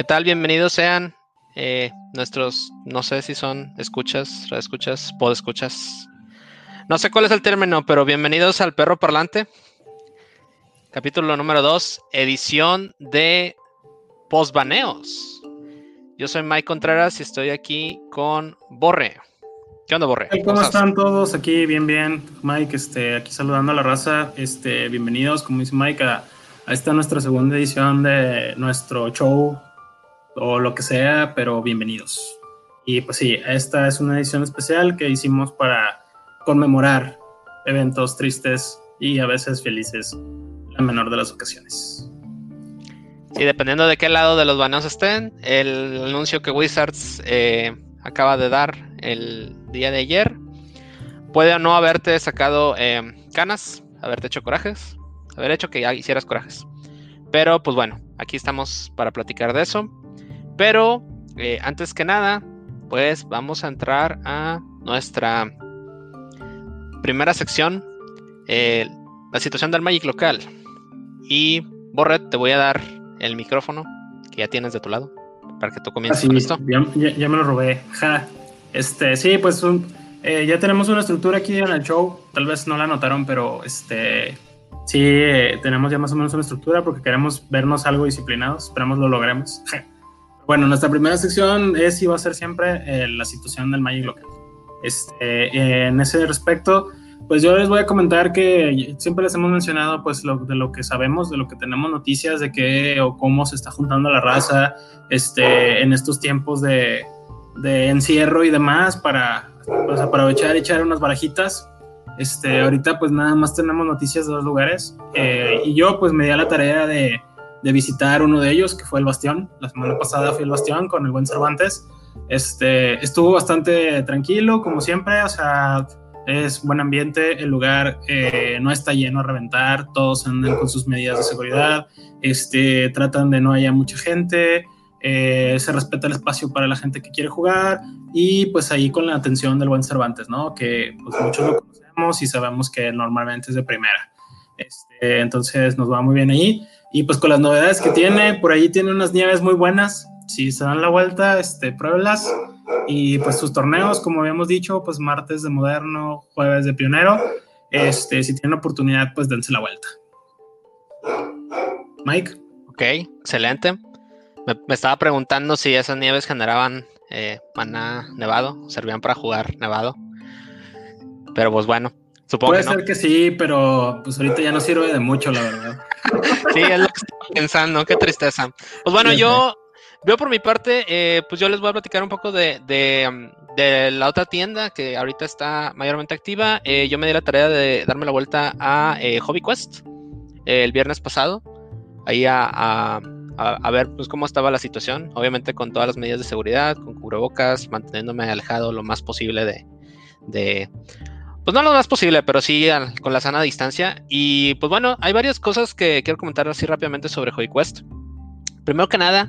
¿Qué tal? Bienvenidos sean eh, nuestros, no sé si son escuchas, reescuchas, podescuchas. No sé cuál es el término, pero bienvenidos al Perro Parlante. Capítulo número 2, edición de postbaneos. Yo soy Mike Contreras y estoy aquí con Borre. ¿Qué onda, Borre? ¿Cómo, están todos? Aquí, bien, bien. Mike, este, aquí saludando a la raza. Este, bienvenidos, como dice Mike, a, a esta nuestra segunda edición de nuestro show o lo que sea, pero bienvenidos. Y pues sí, esta es una edición especial que hicimos para conmemorar eventos tristes y a veces felices, la menor de las ocasiones. Sí, dependiendo de qué lado de los baneos estén, el anuncio que Wizards eh, acaba de dar el día de ayer puede no haberte sacado eh, canas, haberte hecho corajes, haber hecho que ya hicieras corajes. Pero pues bueno, aquí estamos para platicar de eso. Pero eh, antes que nada, pues vamos a entrar a nuestra primera sección, eh, la situación del Magic local. Y Borret, te voy a dar el micrófono que ya tienes de tu lado para que tú comiences con esto. Ya, me lo robé. Este, sí, pues eh, ya tenemos una estructura aquí en el show. Tal vez no la notaron, pero este, sí, tenemos ya más o menos una estructura porque queremos vernos algo disciplinados. Esperamos lo logremos. Bueno, nuestra primera sección es y va a ser siempre eh, la situación del Magic local. Este, en ese respecto, pues yo les voy a comentar que siempre les hemos mencionado pues lo, de lo que sabemos, de lo que tenemos noticias de qué o cómo se está juntando la raza este, en estos tiempos de, de encierro y demás para pues, aprovechar y echar unas barajitas. Este, ahorita pues nada más tenemos noticias de dos lugares eh, y yo pues me di a la tarea de de visitar uno de ellos, que fue el Bastión. La semana pasada fui al Bastión con el buen Cervantes. Este, estuvo bastante tranquilo, como siempre, o sea, es buen ambiente, el lugar eh, no está lleno a reventar, todos andan con sus medidas de seguridad, este, tratan de no haya mucha gente, eh, se respeta el espacio para la gente que quiere jugar y pues ahí con la atención del buen Cervantes, ¿no? Que pues muchos lo conocemos y sabemos que normalmente es de primera. Este, entonces nos va muy bien ahí. Y pues con las novedades que tiene, por ahí tiene unas nieves muy buenas. Si se dan la vuelta, este, pruébelas. Y pues sus torneos, como habíamos dicho, pues martes de moderno, jueves de pionero. Este, si tienen oportunidad, pues dense la vuelta. Mike. Ok, excelente. Me, estaba preguntando si esas nieves generaban eh, nevado, servían para jugar nevado. Pero pues bueno, supongo Puede que ser que sí, pero pues ahorita ya no sirve de mucho, la verdad. sí, es lo que estoy pensando, qué tristeza. Pues bueno, yo veo por mi parte, eh, pues yo les voy a platicar un poco de, de, la otra tienda que ahorita está mayormente activa. Eh, yo me di la tarea de darme la vuelta a eh, Hobby Quest el viernes pasado, ahí a, a, a, ver pues cómo estaba la situación, obviamente con todas las medidas de seguridad, con cubrebocas, manteniéndome alejado lo más posible de, de pues no lo más posible, pero sí con la sana distancia. Y pues bueno, hay varias cosas que quiero comentar así rápidamente sobre Hobby Quest. Primero que nada,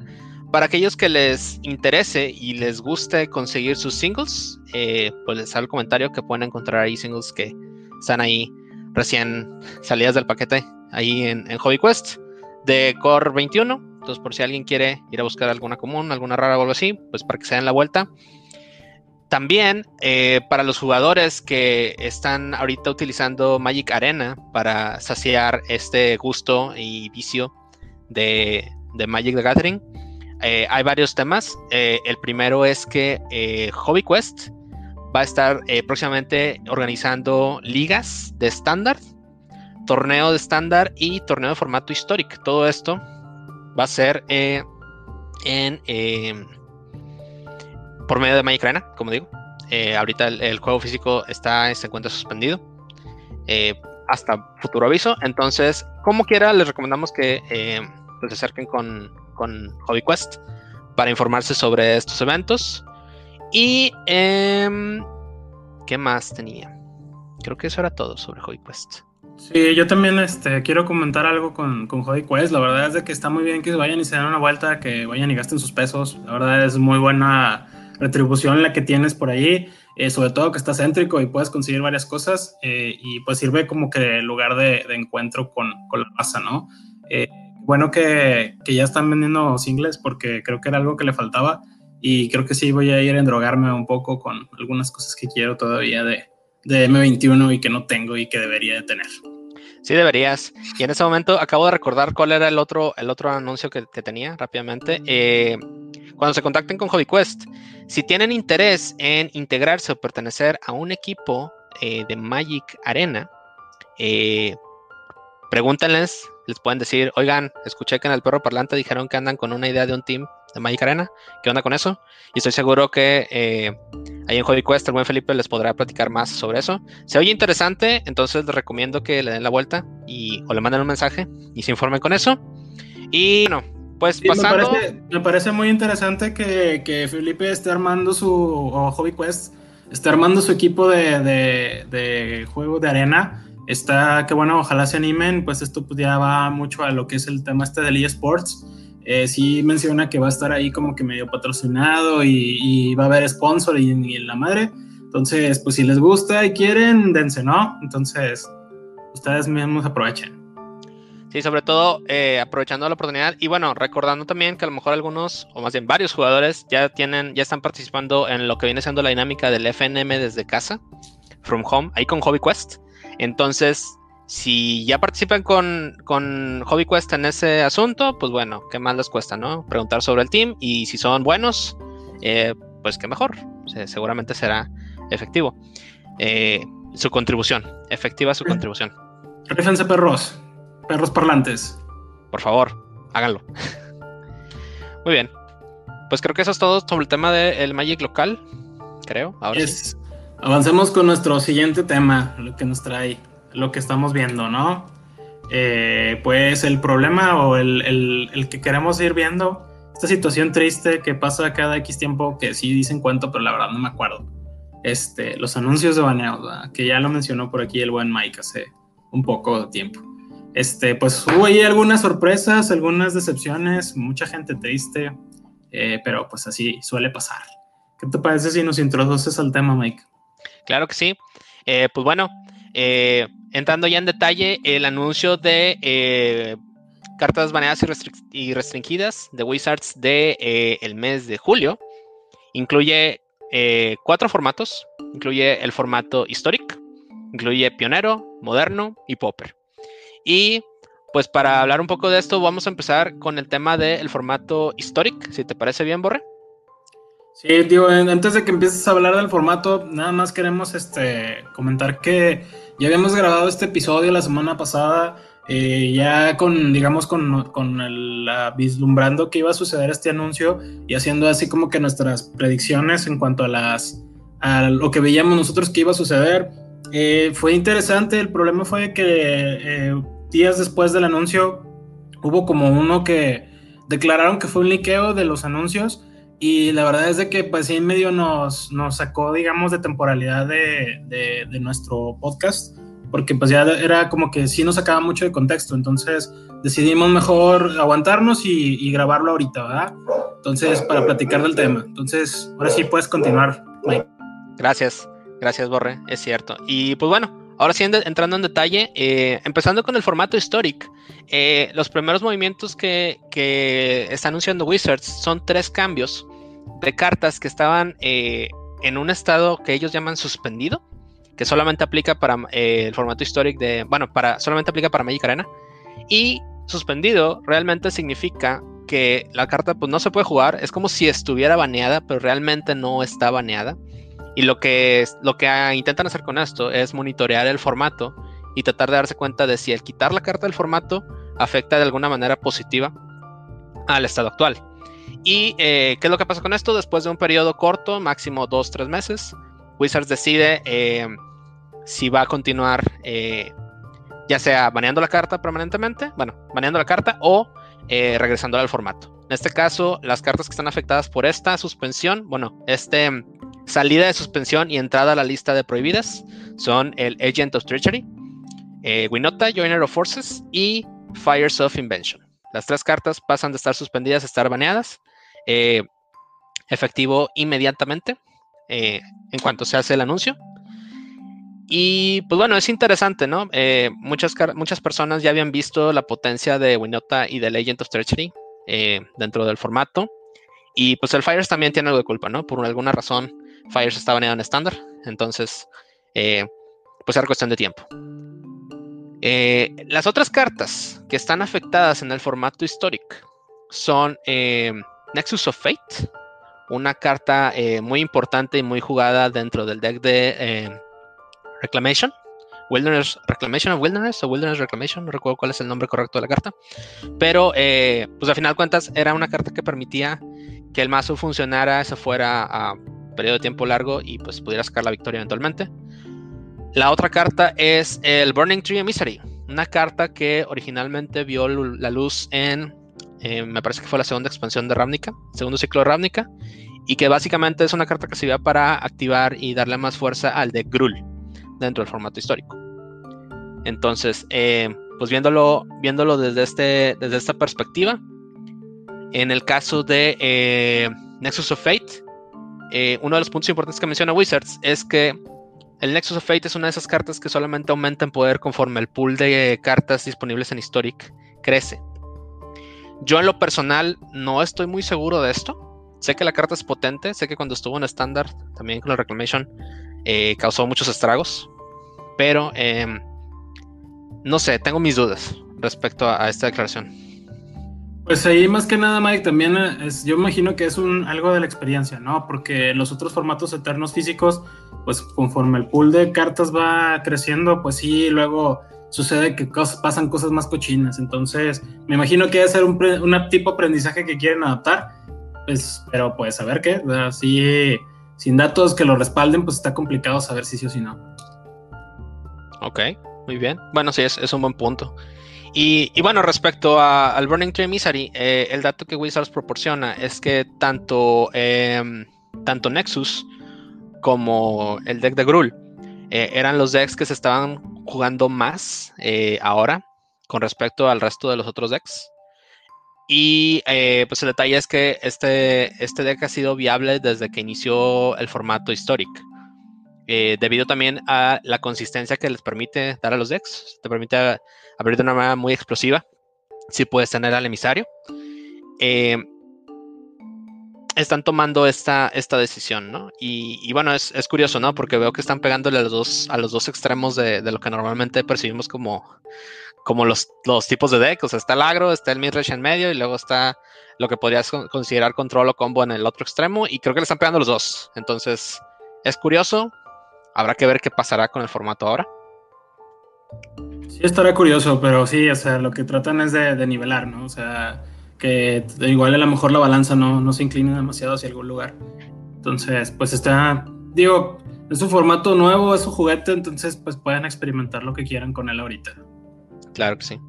para aquellos que les interese y les guste conseguir sus singles, eh, pues les hago el comentario que pueden encontrar ahí singles que están ahí recién salidas del paquete ahí en, en Hobby Quest de Core 21. Entonces, por si alguien quiere ir a buscar alguna común, alguna rara o algo así, pues para que se den la vuelta. También eh, para los jugadores que están ahorita utilizando Magic Arena para saciar este gusto y vicio de, Magic the Gathering, eh, hay varios temas. Eh, el primero es que Hobby Quest va a estar próximamente organizando ligas de estándar, torneo de estándar y torneo de formato histórico. Todo esto va a ser en por medio de Magic Arena, como digo. Eh, ahorita el, juego físico está, se encuentra suspendido eh, hasta futuro aviso. Entonces, como quiera, les recomendamos que eh, pues, se acerquen con, con Hobby Quest para informarse sobre estos eventos. Y, em, ¿qué más tenía? Creo que eso era todo sobre Hobby Quest. Sí, yo también este, quiero comentar algo con, con Hobby Quest. La verdad es de que está muy bien que vayan y se den una vuelta, que vayan y gasten sus pesos. La verdad es muy buena retribución la que tienes por ahí, eh, sobre todo que está céntrico y puedes conseguir varias cosas eh, y pues sirve como que lugar de, encuentro con, con, la masa, ¿no? Eh, bueno que, que, ya están vendiendo singles porque creo que era algo que le faltaba y creo que sí voy a ir a endrogarme un poco con algunas cosas que quiero todavía de, de M21 y que no tengo y que debería de tener. Sí, deberías. Y en ese momento acabo de recordar cuál era el otro, el otro anuncio que, tenía rápidamente. Eh, cuando se contacten con HobbyQuest, si tienen interés en integrarse o pertenecer a un equipo eh, de Magic Arena, eh, pregúntenles, les pueden decir, oigan, escuché que en el perro parlante dijeron que andan con una idea de un team de Magic Arena. ¿Qué onda con eso? Y estoy seguro que eh, ahí en Hobby Quest el buen Felipe les podrá platicar más sobre eso. Se oye interesante, entonces les recomiendo que le den la vuelta y, o le manden un mensaje y se informen con eso. Y bueno, pues pasando... Me parece, muy interesante que, que, Felipe esté armando su, o Hobby Quest, esté armando su equipo de, de, de juego de arena. Está, que bueno, ojalá se animen, pues esto pues ya va mucho a lo que es el tema este del eSports eh, sí menciona que va a estar ahí como que medio patrocinado y, va a haber sponsor y, en la madre. Entonces, pues si les gusta y quieren, dense, ¿no? Entonces, ustedes mismos aprovechen. Sí, sobre todo eh, aprovechando la oportunidad y bueno, recordando también que a lo mejor algunos, o más bien varios jugadores ya tienen, ya están participando en lo que viene siendo la dinámica del FNM desde casa, from home, ahí con Hobby Quest. Entonces, si ya participan con, con Hobby Quest en ese asunto, pues bueno, ¿qué más les cuesta, no? Preguntar sobre el team y si son buenos, eh, pues qué mejor. seguramente será efectivo. Eh, su contribución, efectiva su contribución. Rífense perros, perros parlantes. Por favor, háganlo. Muy bien. Pues creo que eso es todo sobre el tema del Magic local, creo. Ahora Avancemos con nuestro siguiente tema, lo que nos trae lo que estamos viendo, ¿no? Eh, pues el problema o el, que queremos ir viendo, esta situación triste que pasa cada X tiempo, que sí dicen cuánto, pero la verdad no me acuerdo. Este, los anuncios de baneos, que ya lo mencionó por aquí el buen Mike hace un poco de tiempo. Este, pues hubo ahí algunas sorpresas, algunas decepciones, mucha gente triste, eh, pero pues así suele pasar. ¿Qué te parece si nos introduces al tema, Mike? Claro que sí. Eh, pues bueno, eh, entrando ya en detalle, el anuncio de eh, cartas baneadas y, restringidas de Wizards de eh, el mes de julio incluye cuatro formatos. Incluye el formato Historic, incluye Pionero, Moderno y Popper. Y pues para hablar un poco de esto, vamos a empezar con el tema del formato Historic, si te parece bien, Borre. Sí, digo, antes de que empieces a hablar del formato, nada más queremos este, comentar que ya habíamos grabado este episodio la semana pasada, eh, ya con, digamos, con, con la vislumbrando que iba a suceder este anuncio y haciendo así como que nuestras predicciones en cuanto a las a lo que veíamos nosotros que iba a suceder. Eh, fue interesante, el problema fue que eh, días después del anuncio hubo como uno que declararon que fue un liqueo de los anuncios y la verdad es de que pues sí medio nos, nos sacó, digamos, de temporalidad de, de, nuestro podcast, porque pues ya era como que sí nos sacaba mucho de contexto, entonces decidimos mejor aguantarnos y, grabarlo ahorita, ¿verdad? Entonces, para platicar del tema. Entonces, ahora sí puedes continuar, Mike. Gracias, gracias Borre, es cierto. Y pues bueno, Ahora sí, entrando en detalle, eh, empezando con el formato histórico, eh, los primeros movimientos que, que, está anunciando Wizards son tres cambios de cartas que estaban eh, en un estado que ellos llaman suspendido, que solamente aplica para eh, el formato histórico de, bueno, para, solamente aplica para Magic Arena. Y suspendido realmente significa que la carta pues no se puede jugar, es como si estuviera baneada, pero realmente no está baneada. Y lo que, lo que intentan hacer con esto es monitorear el formato y tratar de darse cuenta de si el quitar la carta del formato afecta de alguna manera positiva al estado actual. ¿Y eh, qué es lo que pasa con esto? Después de un periodo corto, máximo dos, tres meses, Wizards decide eh, si va a continuar eh, ya sea baneando la carta permanentemente, bueno, baneando la carta o regresándola al formato. En este caso, las cartas que están afectadas por esta suspensión, bueno, este salida de suspensión y entrada a la lista de prohibidas son el Agent of Treachery, Winota, Joiner of Forces y Fires of Invention. Las tres cartas pasan de estar suspendidas a estar baneadas eh, efectivo inmediatamente eh, en cuanto se hace el anuncio. Y pues bueno, es interesante, ¿no? Eh, muchas, muchas personas ya habían visto la potencia de Winota y de Legend of Treachery eh, dentro del formato. Y pues el Fires también tiene algo de culpa, ¿no? Por alguna razón, Fires baneado en estándar. Entonces, eh, pues era cuestión de tiempo. las otras cartas que están afectadas en el formato histórico son Nexus of Fate, una carta muy importante y muy jugada dentro del deck de Reclamation. Wilderness Reclamation of Wilderness o Wilderness Reclamation, no recuerdo cuál es el nombre correcto de la carta. Pero, eh, pues a final de cuentas, era una carta que permitía que el mazo funcionara, se fuera a periodo de tiempo largo y pues pudiera sacar la victoria eventualmente. La otra carta es el Burning Tree Emissary, una carta que originalmente vio la luz en, eh, me parece que fue la segunda expansión de Ravnica, segundo ciclo de Ravnica, y que básicamente es una carta que sirve para activar y darle más fuerza al de Grul dentro del formato histórico. Entonces, eh, pues viéndolo, viéndolo desde, este, desde esta perspectiva, en el caso de eh, Nexus of Fate, uno de los puntos importantes que menciona Wizards es que el Nexus of Fate es una de esas cartas que solamente aumenta en poder conforme el pool de cartas disponibles en Historic crece. Yo en lo personal no estoy muy seguro de esto. Sé que la carta es potente, sé que cuando estuvo en estándar, también con la Reclamation, causó muchos estragos pero em, no sé, tengo mis dudas respecto a, esta declaración. Pues ahí más que nada, Mike, también es, yo imagino que es algo de la experiencia, ¿no? Porque los otros formatos eternos físicos, pues conforme el pool de cartas va creciendo, pues sí, luego sucede que pasan cosas más cochinas. Entonces, me imagino que debe ser un, tipo de aprendizaje que quieren adaptar, pues, pero pues a ver qué, así, sin datos que lo respalden, pues está complicado saber si sí o si no. Ok, muy bien. Bueno, sí, es, un buen punto. Y, bueno, respecto al Burning Tree Misery, eh, el dato que Wizards proporciona es que tanto, em, tanto Nexus como el deck de Grul eh, eran los decks que se estaban jugando más eh, ahora con respecto al resto de los otros decks. Y pues el detalle es que este, este deck ha sido viable desde que inició el formato histórico. Eh, debido también a la consistencia que les permite dar a los decks. Te permite abrir de una manera muy explosiva. Si puedes tener al emisario. Eh, están tomando esta, esta decisión, ¿no? Y, bueno, es, curioso, ¿no? Porque veo que están pegándole a los dos, a los dos extremos de, lo que normalmente percibimos como, como los, los, tipos de deck. O sea, está el agro, está el midrange en medio y luego está lo que podrías considerar control o combo en el otro extremo. Y creo que le están pegando los dos. Entonces, es curioso. Habrá que ver qué pasará con el formato ahora. Sí, estará curioso, pero sí, o sea, lo que tratan es de, nivelar, ¿no? O sea, que igual a lo mejor la balanza no, no se incline demasiado hacia algún lugar. Entonces, pues está, digo, es un formato nuevo, es un juguete, entonces pues pueden experimentar lo que quieran con él ahorita. Claro que sí.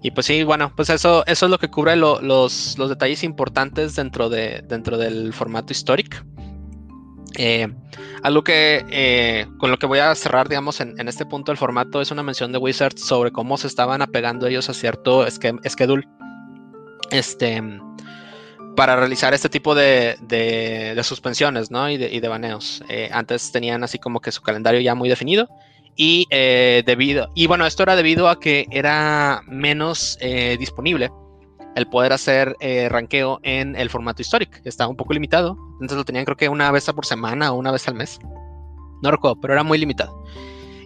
Y pues sí, bueno, pues eso, eso es lo que cubre los, los, detalles importantes dentro, de, dentro del formato histórico. Eh, algo que eh, con lo que voy a cerrar, digamos, en, este punto del formato es una mención de Wizards sobre cómo se estaban apegando ellos a cierto schedule este, para realizar este tipo de, suspensiones ¿no? y, de, baneos. Eh, antes tenían así como que su calendario ya muy definido y debido, y bueno, esto era debido a que era menos disponible el poder hacer eh, ranqueo en el formato histórico. Estaba un poco limitado. Entonces lo tenían creo que una vez por semana o una vez al mes. No recuerdo, pero era muy limitado.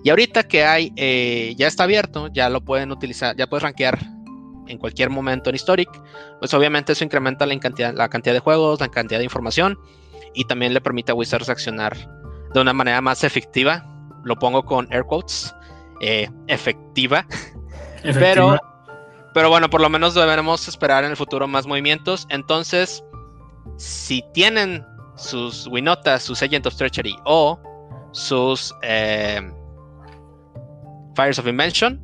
Y ahorita que hay, eh, ya está abierto, ya lo pueden utilizar, ya puedes rankear en cualquier momento en Historic. Pues obviamente eso incrementa la cantidad, la cantidad de juegos, la cantidad de información y también le permite a Wizards accionar de una manera más efectiva. Lo pongo con air quotes, eh, efectiva. efectiva. Pero pero bueno, por lo menos deberemos esperar en el futuro más movimientos. Entonces, si tienen sus Winotas, sus Agent of Treachery o sus eh, Fires of Invention,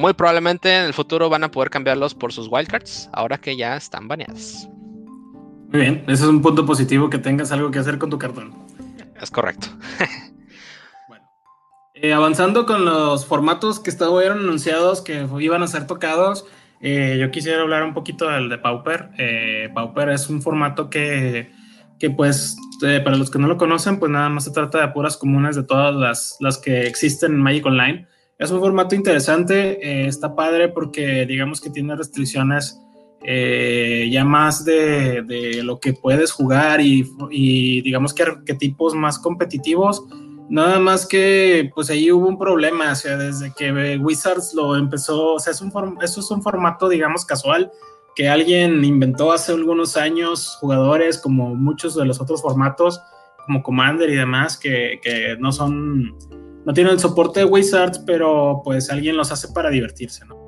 muy probablemente en el futuro van a poder cambiarlos por sus wildcards, ahora que ya están baneadas. Muy bien, ese es un punto positivo que tengas algo que hacer con tu cartón. Es correcto. bueno, eh, avanzando con los formatos que estaban anunciados que iban a ser tocados. Eh, yo quisiera hablar un poquito del de Pauper. Eh, Pauper es un formato que que pues para los que no lo conocen, pues nada más se trata de puras comunes de todas las, las que existen en Magic Online. Es un formato interesante, eh, está padre porque digamos que tiene restricciones eh, ya más de, de, lo que puedes jugar y, digamos que arquetipos más competitivos. Nada más que pues ahí hubo un problema, o sea, desde que Wizards lo empezó, o sea, es un eso es un formato digamos casual que alguien inventó hace algunos años, jugadores como muchos de los otros formatos, como Commander y demás, que, que no son, no tienen el soporte de Wizards, pero pues alguien los hace para divertirse, ¿no?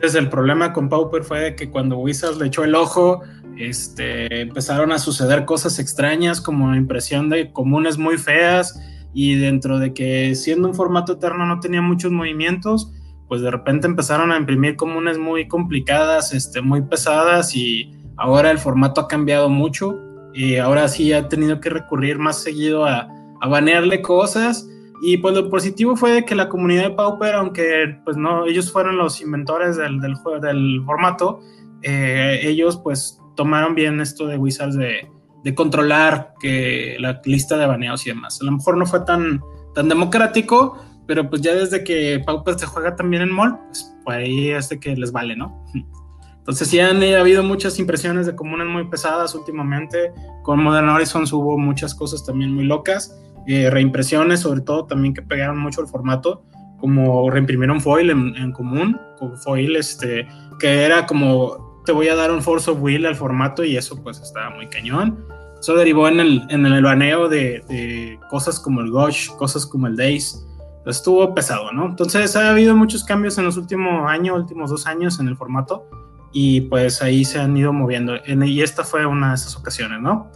Entonces el problema con Pauper fue que cuando Wizards le echó el ojo, este, empezaron a suceder cosas extrañas como impresión de comunes muy feas y dentro de que siendo un formato eterno no tenía muchos movimientos, pues de repente empezaron a imprimir comunes muy complicadas, este, muy pesadas y ahora el formato ha cambiado mucho y ahora sí ha tenido que recurrir más seguido a, a banearle cosas y pues lo positivo fue que la comunidad de Pauper, aunque pues no, ellos fueron los inventores del, del, del formato, eh, ellos pues tomaron bien esto de Wizards de, de, controlar que la lista de baneados y demás. A lo mejor no fue tan, tan democrático, pero pues ya desde que Pauper se juega también en mall, pues, pues ahí es de que les vale, ¿no? Entonces sí han ha habido muchas impresiones de comunas muy pesadas últimamente. Con Modern Horizons hubo muchas cosas también muy locas eh, reimpresiones, sobre todo también que pegaron mucho el formato, como reimprimieron foil en, común, con foil este, que era como te voy a dar un force of will al formato y eso pues estaba muy cañón. Eso derivó en el, en el baneo de, de, cosas como el Gosh, cosas como el Days. Estuvo pesado, ¿no? Entonces ha habido muchos cambios en los últimos años, últimos dos años en el formato y pues ahí se han ido moviendo. Y esta fue una de esas ocasiones, ¿no?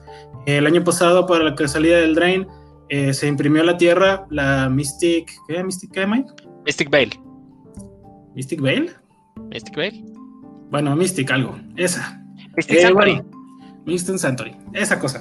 El año pasado, para la salía del Drain, eh, se imprimió la tierra la Mystic. ¿Qué? ¿Mystic qué, Mike? Mystic Veil. ¿Mystic Veil? Mystic Veil. Bueno, Mystic algo. Esa. Mystic eh, Bueno, Mystic Sanctuary. Esa cosa.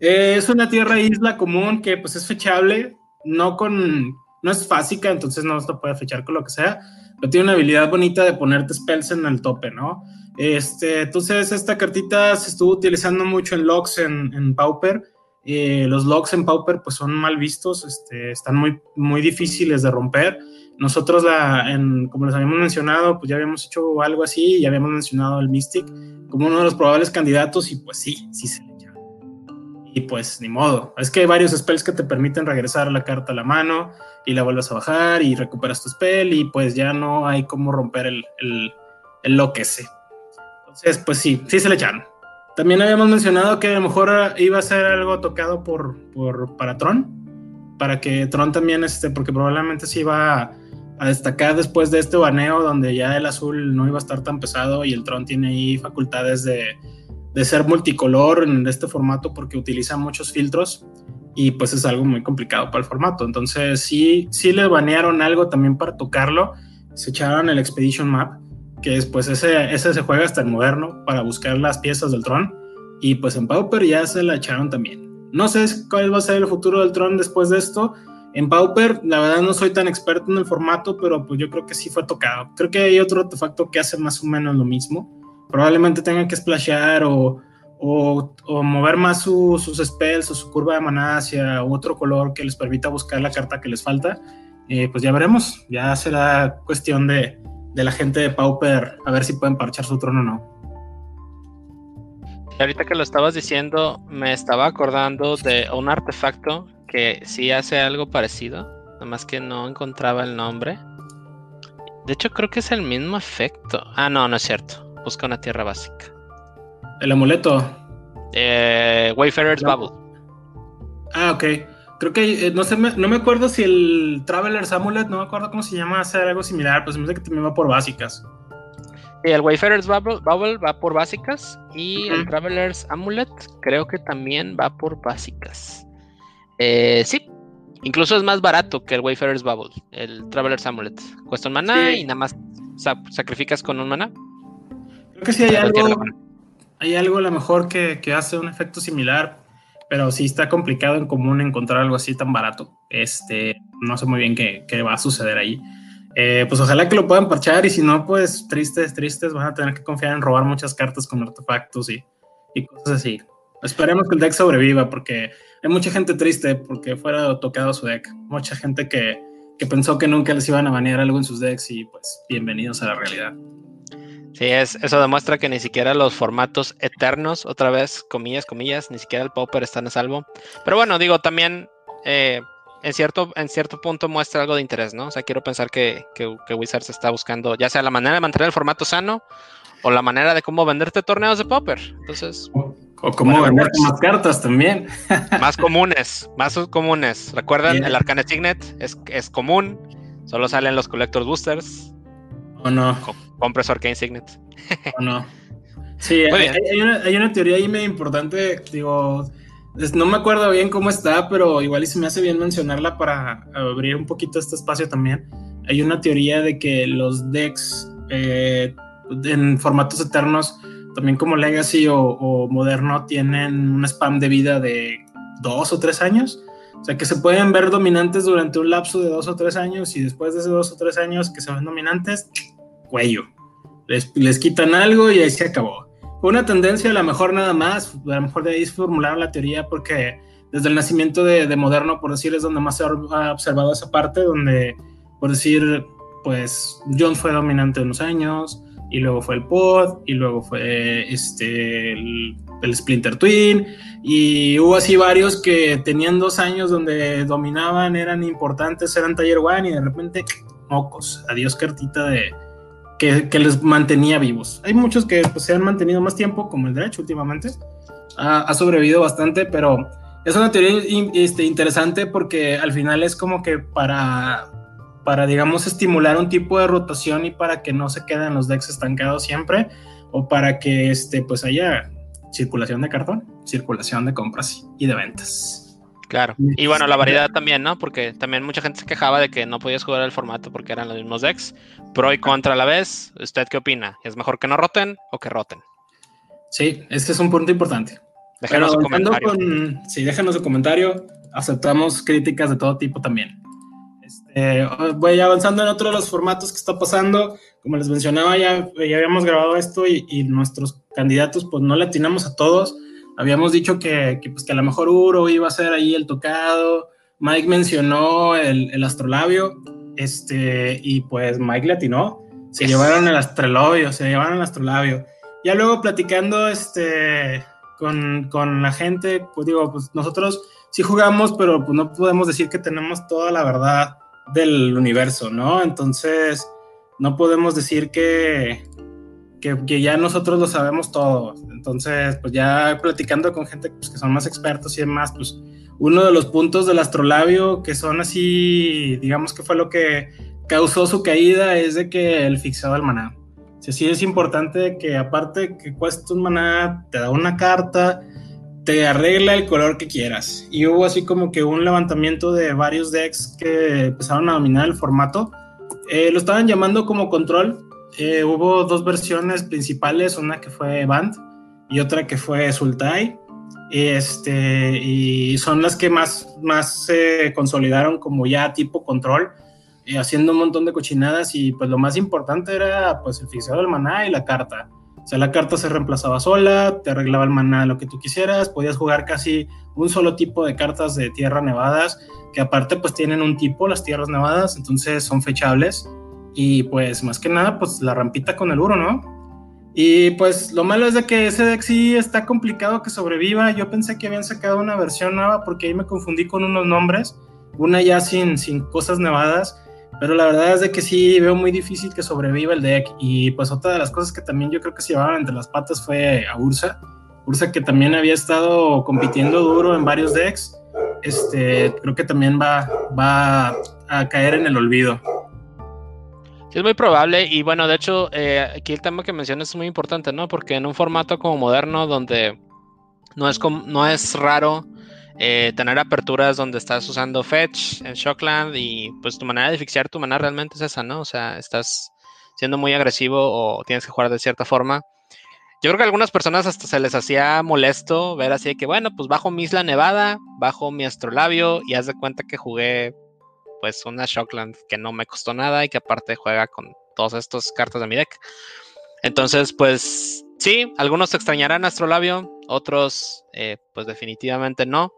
Eh, es una tierra isla común que pues es fechable, no con. No es fásica, entonces no se puede fechar con lo que sea, pero tiene una habilidad bonita de ponerte spells en el tope, ¿no? Este, entonces, esta cartita se estuvo utilizando mucho en logs en, en Pauper eh, los logs en Pauper pues son mal vistos, este, están muy, muy difíciles de romper. Nosotros, la, en, como les habíamos mencionado, pues ya habíamos hecho algo así, ya habíamos mencionado el Mystic como uno de los probables candidatos y pues sí, sí se le llama. Y pues ni modo, es que hay varios spells que te permiten regresar la carta a la mano y la vuelves a bajar y recuperas tu spell y pues ya no hay cómo romper el, el, el lo que sé. Entonces, pues sí, sí se le echaron. También habíamos mencionado que a lo mejor iba a ser algo tocado por, por para Tron, para que Tron también, este, porque probablemente se iba a, a, destacar después de este baneo donde ya el azul no iba a estar tan pesado y el Tron tiene ahí facultades de, de ser multicolor en este formato porque utiliza muchos filtros y pues es algo muy complicado para el formato. Entonces sí, sí le banearon algo también para tocarlo, se echaron el Expedition Map que después ese, ese se juega hasta el moderno para buscar las piezas del Tron. Y pues en Pauper ya se la echaron también. No sé cuál va a ser el futuro del Tron después de esto. En Pauper, la verdad no soy tan experto en el formato, pero pues yo creo que sí fue tocado. Creo que hay otro artefacto que hace más o menos lo mismo. Probablemente tengan que splashear o, o, mover más sus spells o su curva de maná hacia otro color que les permita buscar la carta que les falta. Eh, pues ya veremos. Ya será cuestión de, de la gente de Pauper a ver si pueden parchar su trono o no. ahorita que lo estabas diciendo, me estaba acordando de un artefacto que sí hace algo parecido, nada más que no encontraba el nombre. De hecho, creo que es el mismo efecto. Ah, no, no es cierto. Busca una tierra básica. El amuleto. Eh, Wayfarer's Bubble. Ah, ok. Creo que, eh, no sé, no me acuerdo si el Traveler's Amulet, no me acuerdo cómo se llama, hacer algo similar, pues me parece que también va por básicas. Sí, el Wayfarer's Bubble, va por básicas y el Traveler's Amulet creo que también va por básicas. Eh, sí, incluso es más barato que el Wayfarer's Bubble, el Traveler's Amulet. Cuesta un maná y nada más sacrificas con un maná. Creo que sí hay algo, hay algo a lo mejor que, que hace un efecto similar, pero sí está complicado en común encontrar algo así tan barato. Este, no sé muy bien qué, qué va a suceder ahí. Eh, pues ojalá que lo puedan parchar y si no, pues tristes, tristes, van a tener que confiar en robar muchas cartas con artefactos y, y cosas así. Esperemos que el deck sobreviva porque hay mucha gente triste porque fuera tocado su deck. Mucha gente que, que pensó que nunca les iban a banear algo en sus decks y pues bienvenidos a la realidad. Sí, es, eso demuestra que ni siquiera los formatos eternos, otra vez, comillas, comillas, ni siquiera el Pauper están a salvo. Pero bueno, digo, también eh, en, cierto, en cierto punto muestra algo de interés, ¿no? O sea, quiero pensar que, que, que Wizards está buscando ya sea la manera de mantener el formato sano o la manera de cómo venderte torneos de Pauper. Entonces... O cómo venderte más cartas también. más comunes, más comunes. ¿Recuerdan? El Arcane Signet es, es común, solo salen los Collectors Boosters. ¿O no? Compres Arcane Signet. ¿O no? Sí, hay, una, hay, una, teoría ahí medio importante, digo, no me acuerdo bien cómo está, pero igual y se me hace bien mencionarla para abrir un poquito este espacio también. Hay una teoría de que los decks eh, en formatos eternos también como Legacy o, Moderno tienen un spam de vida de dos o tres años. O sea, que se pueden ver dominantes durante un lapso de dos o tres años y después de esos dos o tres años que se ven dominantes, cuello. Les, quitan algo y ahí se acabó. Fue una tendencia, a lo mejor nada más, a lo mejor de ahí formularon la teoría porque desde el nacimiento de, de Moderno, por decir, es donde más se ha observado esa parte, donde, por decir, pues John fue dominante unos años, y luego fue el Pod, y luego fue este, el, Splinter Twin, y hubo así varios que tenían dos años donde dominaban, eran importantes, eran Taller One, y de repente, mocos, adiós cartita de que, que les mantenía vivos. Hay muchos que pues, se han mantenido más tiempo, como el Dredge últimamente, ha, ha sobrevivido bastante, pero es una teoría este, interesante porque al final es como que para para, digamos, estimular un tipo de rotación y para que no se queden los decks estancados siempre, o para que este, pues haya circulación de cartón, circulación de compras y de ventas. Claro. Y bueno, la variedad también, ¿no? Porque también mucha gente se quejaba de que no podías jugar el formato porque eran los mismos decks. Pro y contra a la vez. ¿Usted qué opina? ¿Es mejor que no roten o que roten? Sí, este es un punto importante. Déjenos un comentario. sí, déjenos un comentario. Aceptamos críticas de todo tipo también. Eh, voy avanzando en otro de los formatos que está pasando. Como les mencionaba, ya, ya habíamos grabado esto y, nuestros candidatos, pues no le atinamos a todos. Habíamos dicho que, que, pues, que a lo mejor Uro iba a ser ahí el tocado. Mike mencionó el, el astrolabio. Este, y pues Mike le atinó. Se llevaron el astrolabio, se llevaron el astrolabio. Ya luego platicando este, con, con la gente, pues digo, pues nosotros sí jugamos, pero pues no podemos decir que tenemos toda la verdad del universo, ¿no? Entonces, no podemos decir que, que, ya nosotros lo sabemos todo. Entonces, pues ya platicando con gente pues, que son más expertos y demás, pues uno de los puntos del astrolabio que son así, digamos que fue lo que causó su caída, es de que el fixado del maná. O sí es importante que aparte que cuesta un maná, te da una carta, te arregla el color que quieras. Y hubo así como que un levantamiento de varios decks que empezaron a dominar el formato. Eh, lo estaban llamando como control. Eh, hubo dos versiones principales, una que fue Band y otra que fue Sultai. Este, y son las que más, más se consolidaron como ya tipo control, eh, haciendo un montón de cochinadas. Y pues lo más importante era pues el fixado del maná y la carta. O sea, la carta se reemplazaba sola, te arreglaba el maná lo que tú quisieras, podías jugar casi un solo tipo de cartas de tierra nevadas, que aparte pues tienen un tipo, las tierras nevadas, entonces son fechables. Y pues más que nada, pues la rampita con el uro, ¿no? Y pues lo malo es de que ese deck sí está complicado que sobreviva. Yo pensé que habían sacado una versión nueva porque ahí me confundí con unos nombres, una ya sin, sin cosas nevadas pero la verdad es de que sí veo muy difícil que sobreviva el deck. Y pues otra de las cosas que también yo creo que se llevaban entre las patas fue a Ursa. Ursa que también había estado compitiendo duro en varios decks. Este, creo que también va, va a caer en el olvido. Es muy probable. Y bueno, de hecho, eh, aquí el tema que mencionas es muy importante, ¿no? Porque en un formato como moderno, donde no es, no es raro eh, tener aperturas donde estás usando fetch en Shockland y pues tu manera de fixear tu mana realmente es esa, ¿no? O sea, estás siendo muy agresivo o tienes que jugar de cierta forma. Yo creo que a algunas personas hasta se les hacía molesto ver así de que, bueno, pues bajo mi isla nevada, bajo mi astrolabio y haz de cuenta que jugué pues una Shockland que no me costó nada y que aparte juega con todas estas cartas de mi deck. Entonces, pues sí, algunos extrañarán Astrolabio, otros eh, pues definitivamente no.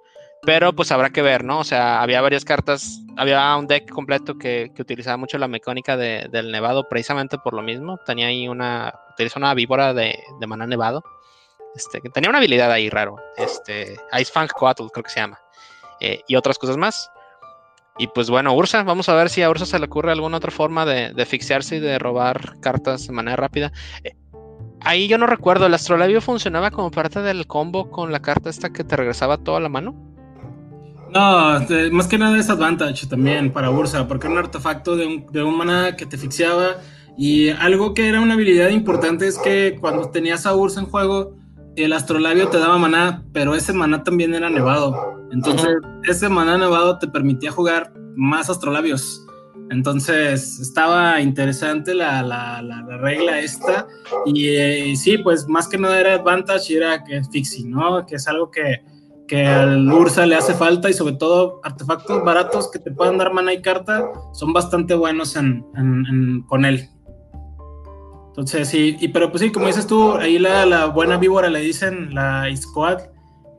Pero pues habrá que ver, ¿no? O sea, había varias cartas, había un deck completo que, utilizaba mucho la mecánica del nevado precisamente por lo mismo. Tenía ahí una, utiliza una víbora de, de maná nevado. Este, que tenía una habilidad ahí raro. Este, Ice Fang Coatl creo que se llama. Eh, y otras cosas más. Y pues bueno, Ursa, vamos a ver si a Ursa se le ocurre alguna otra forma de, de y de robar cartas de manera rápida. Eh, ahí yo no recuerdo, ¿el astrolabio funcionaba como parte del combo con la carta esta que te regresaba toda la mano? No, más que nada es advantage también para Ursa, porque era un artefacto de un, de que te fixiaba. Y algo que era una habilidad importante es que cuando tenías a Ursa en juego, el astrolabio te daba maná, pero ese maná también era nevado. Entonces, ese maná nevado te permitía jugar más astrolabios. Entonces, estaba interesante la, la, la, regla esta. Y eh, sí, pues más que nada era advantage y era que fixie, ¿no? Que es algo que, que al Ursa le hace falta y sobre todo artefactos baratos que te puedan dar mana y carta son bastante buenos en, con él. Entonces, sí, y, pero pues sí, como dices tú, ahí la, la buena víbora le dicen la Squad,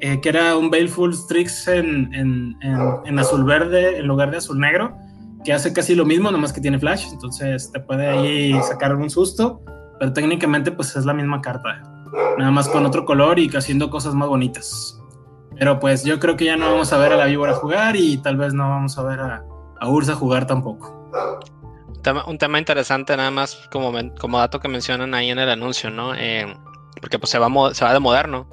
eh, que era un Baleful Strix en, en, en, azul verde en lugar de azul negro, que hace casi lo mismo, nomás que tiene flash, entonces te puede ahí sacar un susto, pero técnicamente pues es la misma carta, nada más con otro color y haciendo cosas más bonitas. Pero pues yo creo que ya no vamos a ver a la víbora jugar y tal vez no vamos a ver a, a Ursa jugar tampoco un tema interesante nada más como, como dato que mencionan ahí en el anuncio, ¿no? Eh, porque pues se va, se va de moderno,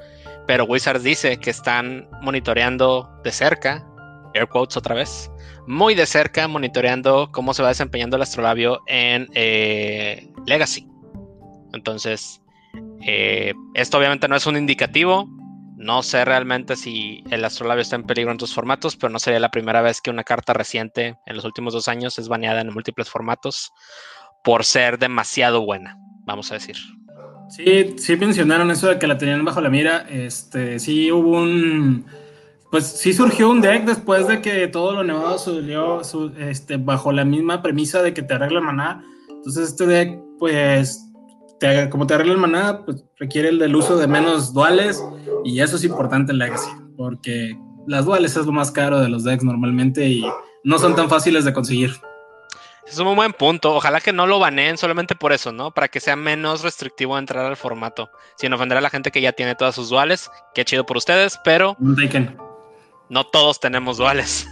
pero Wizards dice que están monitoreando de cerca, air quotes otra vez, muy de cerca monitoreando cómo se va desempeñando el astrolabio en eh, Legacy. Entonces, eh, esto obviamente no es un indicativo, no sé realmente si el astrolabio está en peligro en tus formatos, pero no sería la primera vez que una carta reciente en los últimos dos años es baneada en múltiples formatos por ser demasiado buena, vamos a decir. Sí, sí mencionaron eso de que la tenían bajo la mira. Este, sí hubo un. Pues sí surgió un deck después de que todo lo nevado salió este, bajo la misma premisa de que te arregla maná. Entonces, este deck, pues como te arregla el maná, pues requiere el del uso de menos duales y eso es importante en Legacy, porque las duales es lo más caro de los decks normalmente y no son tan fáciles de conseguir. Es un buen punto. Ojalá que no lo baneen solamente por eso, ¿no? Para que sea menos restrictivo entrar al formato. Sin ofender a la gente que ya tiene todas sus duales. Qué chido por ustedes, pero. No todos tenemos duales.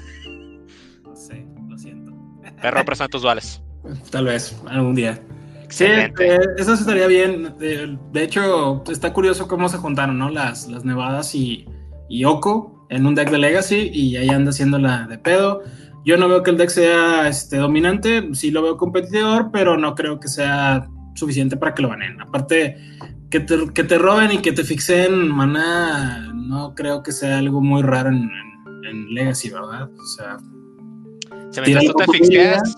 No sé, lo siento. Perro, presenta tus duales. Tal vez, algún día. Sí, eh, eso estaría bien. De, hecho, está curioso cómo se juntaron, ¿no? Las, las Nevadas y, y Oko en un deck de Legacy y ahí anda haciendo la de pedo. Yo no veo que el deck sea este, dominante, sí lo veo competidor, pero no creo que sea suficiente para que lo ganen. Aparte, que te, que te roben y que te fixen maná, no creo que sea algo muy raro en, en, Legacy, ¿verdad? O sea, se me tú te fixeas,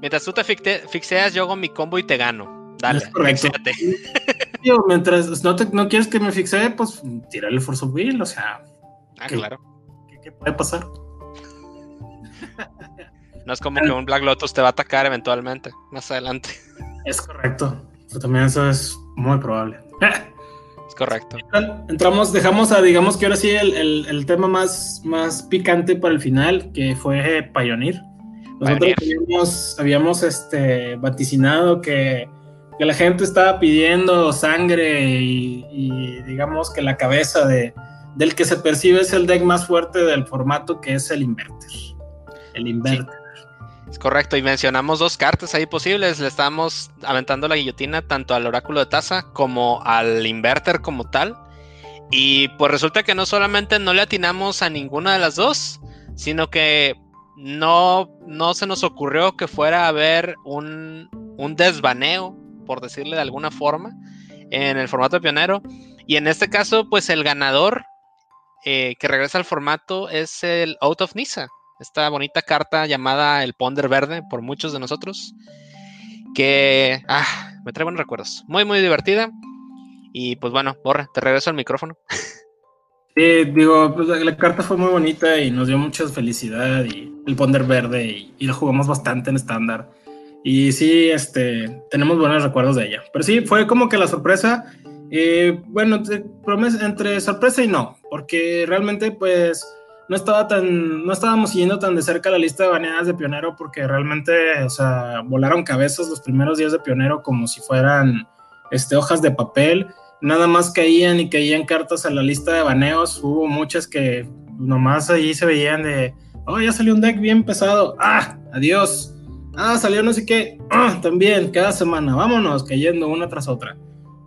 Mientras tú te fixeas, yo hago mi combo y te gano. Dale, es correcto. mientras no, no quieres que me fixee, pues tírale Force of Will, o sea. Ah, claro. ¿qué, puede pasar? No es como que un Black Lotus te va a atacar eventualmente, más adelante. Es correcto. también eso es muy probable. Es correcto. Entramos, dejamos a, digamos que ahora sí, el, el tema más, más picante para el final, que fue Pioneer. Nosotros habíamos, este, vaticinado que, la gente estaba pidiendo sangre y, digamos que la cabeza de, del que se percibe es el deck más fuerte del formato que es el inverter. El inverter. Es correcto, y mencionamos dos cartas ahí posibles. Le estábamos aventando la guillotina tanto al oráculo de taza como al inverter como tal. Y pues resulta que no solamente no le atinamos a ninguna de las dos, sino que no, no se nos ocurrió que fuera a haber un, desvaneo, por decirle de alguna forma, en el formato pionero. Y en este caso, pues el ganador eh, que regresa al formato es el Out of Nisa, esta bonita carta llamada el Ponder Verde por muchos de nosotros, que ah, me trae buenos recuerdos. Muy, muy divertida. Y pues bueno, Borra, te regreso al micrófono. Sí, digo, pues la, carta fue muy bonita y nos dio mucha felicidad y el ponder verde y, y, lo jugamos bastante en estándar. Y sí, este, tenemos buenos recuerdos de ella. Pero sí, fue como que la sorpresa Eh, bueno, entre sorpresa y no, porque realmente pues no estaba tan, no estábamos siguiendo tan de cerca la lista de baneadas de Pionero porque realmente, o sea, volaron cabezas los primeros días de Pionero como si fueran este, hojas de papel. Nada más caían y caían cartas a la lista de baneos. Hubo muchas que nomás ahí se veían de, oh, ya salió un deck bien pesado. Ah, adiós. Ah, salió no sé qué. Ah, también, cada semana. Vámonos, cayendo una tras otra.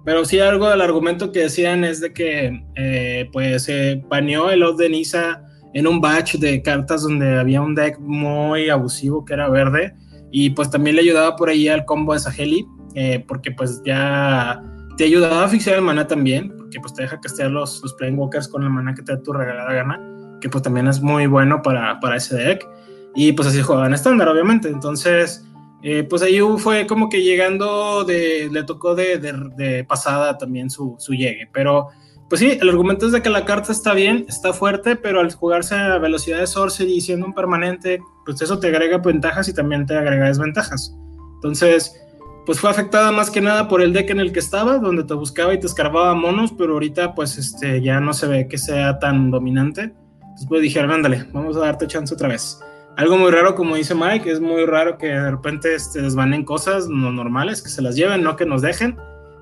Pero sí, algo del argumento que decían es de que, eh, pues, se baneó el Odd de Nisa en un batch de cartas donde había un deck muy abusivo que era verde. Y pues también le ayudaba por ahí al combo de Saheli, eh, porque pues ya te ayudaba a fixar el mana también, porque pues te deja castear los, los Playing Walkers con el mana que te da tu regalada gana, que pues también es muy bueno para, para ese deck. Y pues así jugaban estándar, obviamente. Entonces, eh, pues ahí fue como que llegando, de, le tocó de, de, pasada también su, su, llegue. Pero, pues sí, el argumento es de que la carta está bien, está fuerte, pero al jugarse a velocidad de sorcery y siendo un permanente, pues eso te agrega ventajas y también te agrega desventajas. Entonces, pues fue afectada más que nada por el deck en el que estaba, donde te buscaba y te escarbaba monos, pero ahorita pues este, ya no se ve que sea tan dominante. Entonces pues dijeron, ándale, vamos a darte chance otra vez algo muy raro, como dice Mike, es muy raro que de repente este, desvanen cosas no normales, que se las lleven, no que nos dejen.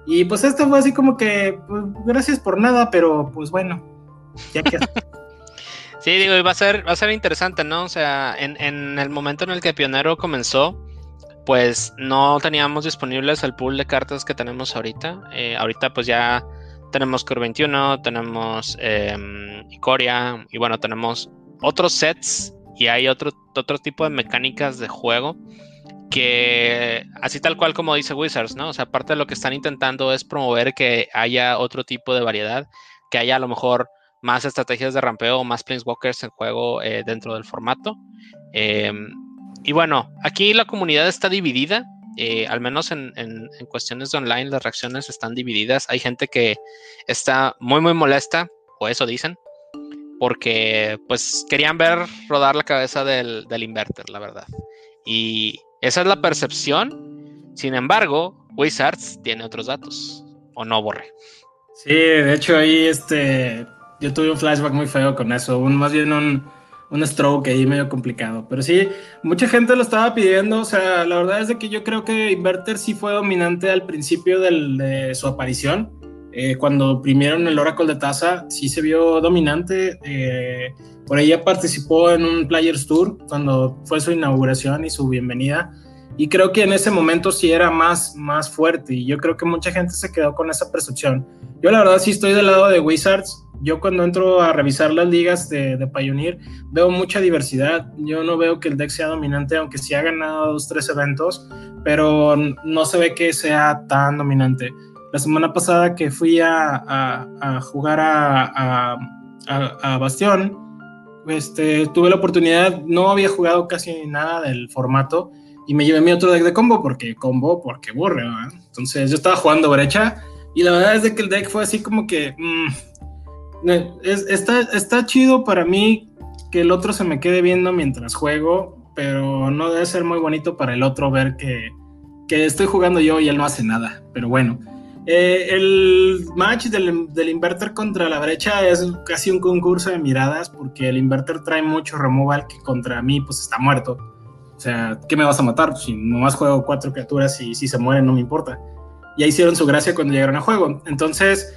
Y pues esto fue así como que, pues, gracias por nada, pero pues bueno, ya que... sí, digo, va a ser, va a ser interesante, ¿no? O sea, en, en el momento en el que Pionero comenzó, pues no teníamos disponibles el pool de cartas que tenemos ahorita. Eh, ahorita pues ya tenemos Core 21, tenemos eh, Icoria y bueno, tenemos otros sets y hay otro, otro tipo de mecánicas de juego que así tal cual como dice Wizards, ¿no? O sea, aparte de lo que están intentando es promover que haya otro tipo de variedad, que haya a lo mejor más estrategias de rampeo más planeswalkers en juego eh, dentro del formato. Em, y bueno, aquí la comunidad está dividida, eh, al menos en, en, cuestiones online las reacciones están divididas. Hay gente que está muy muy molesta, o eso dicen, porque pues querían ver rodar la cabeza del, del inverter, la verdad. Y esa es la percepción. Sin embargo, Wizards tiene otros datos. ¿O no, Borre? Sí, de hecho ahí este, yo tuve un flashback muy feo con eso. Más bien un, un stroke ahí medio complicado. Pero sí, mucha gente lo estaba pidiendo. O sea, la verdad es de que yo creo que Inverter sí fue dominante al principio del, de su aparición. Eh, cuando primieron el Oracle de Taza, sí se vio dominante. Eh, por ella participó en un Players Tour cuando fue su inauguración y su bienvenida. Y creo que en ese momento sí era más, más fuerte. Y yo creo que mucha gente se quedó con esa percepción. Yo la verdad sí estoy del lado de Wizards. Yo cuando entro a revisar las ligas de, de Pioneer veo mucha diversidad. Yo no veo que el deck sea dominante, aunque sí ha ganado dos, tres eventos, pero no se ve que sea tan dominante. La semana pasada que fui a, jugar a, a, Bastión, este, tuve la oportunidad, no había jugado casi nada del formato y me llevé mi otro deck de combo porque combo, porque burre, Entonces yo estaba jugando brecha y la verdad es de que el deck fue así como que mm, está, está chido para mí que el otro se me quede viendo mientras juego, pero no debe ser muy bonito para el otro ver que, que estoy jugando yo y él no hace nada. Pero bueno, eh, el match del, del, inverter contra la brecha es casi un concurso de miradas porque el inverter trae mucho removal que contra mí pues está muerto. O sea, ¿qué me vas a matar? Si nomás juego cuatro criaturas y si se mueren no me importa. Ya hicieron su gracia cuando llegaron a juego. Entonces,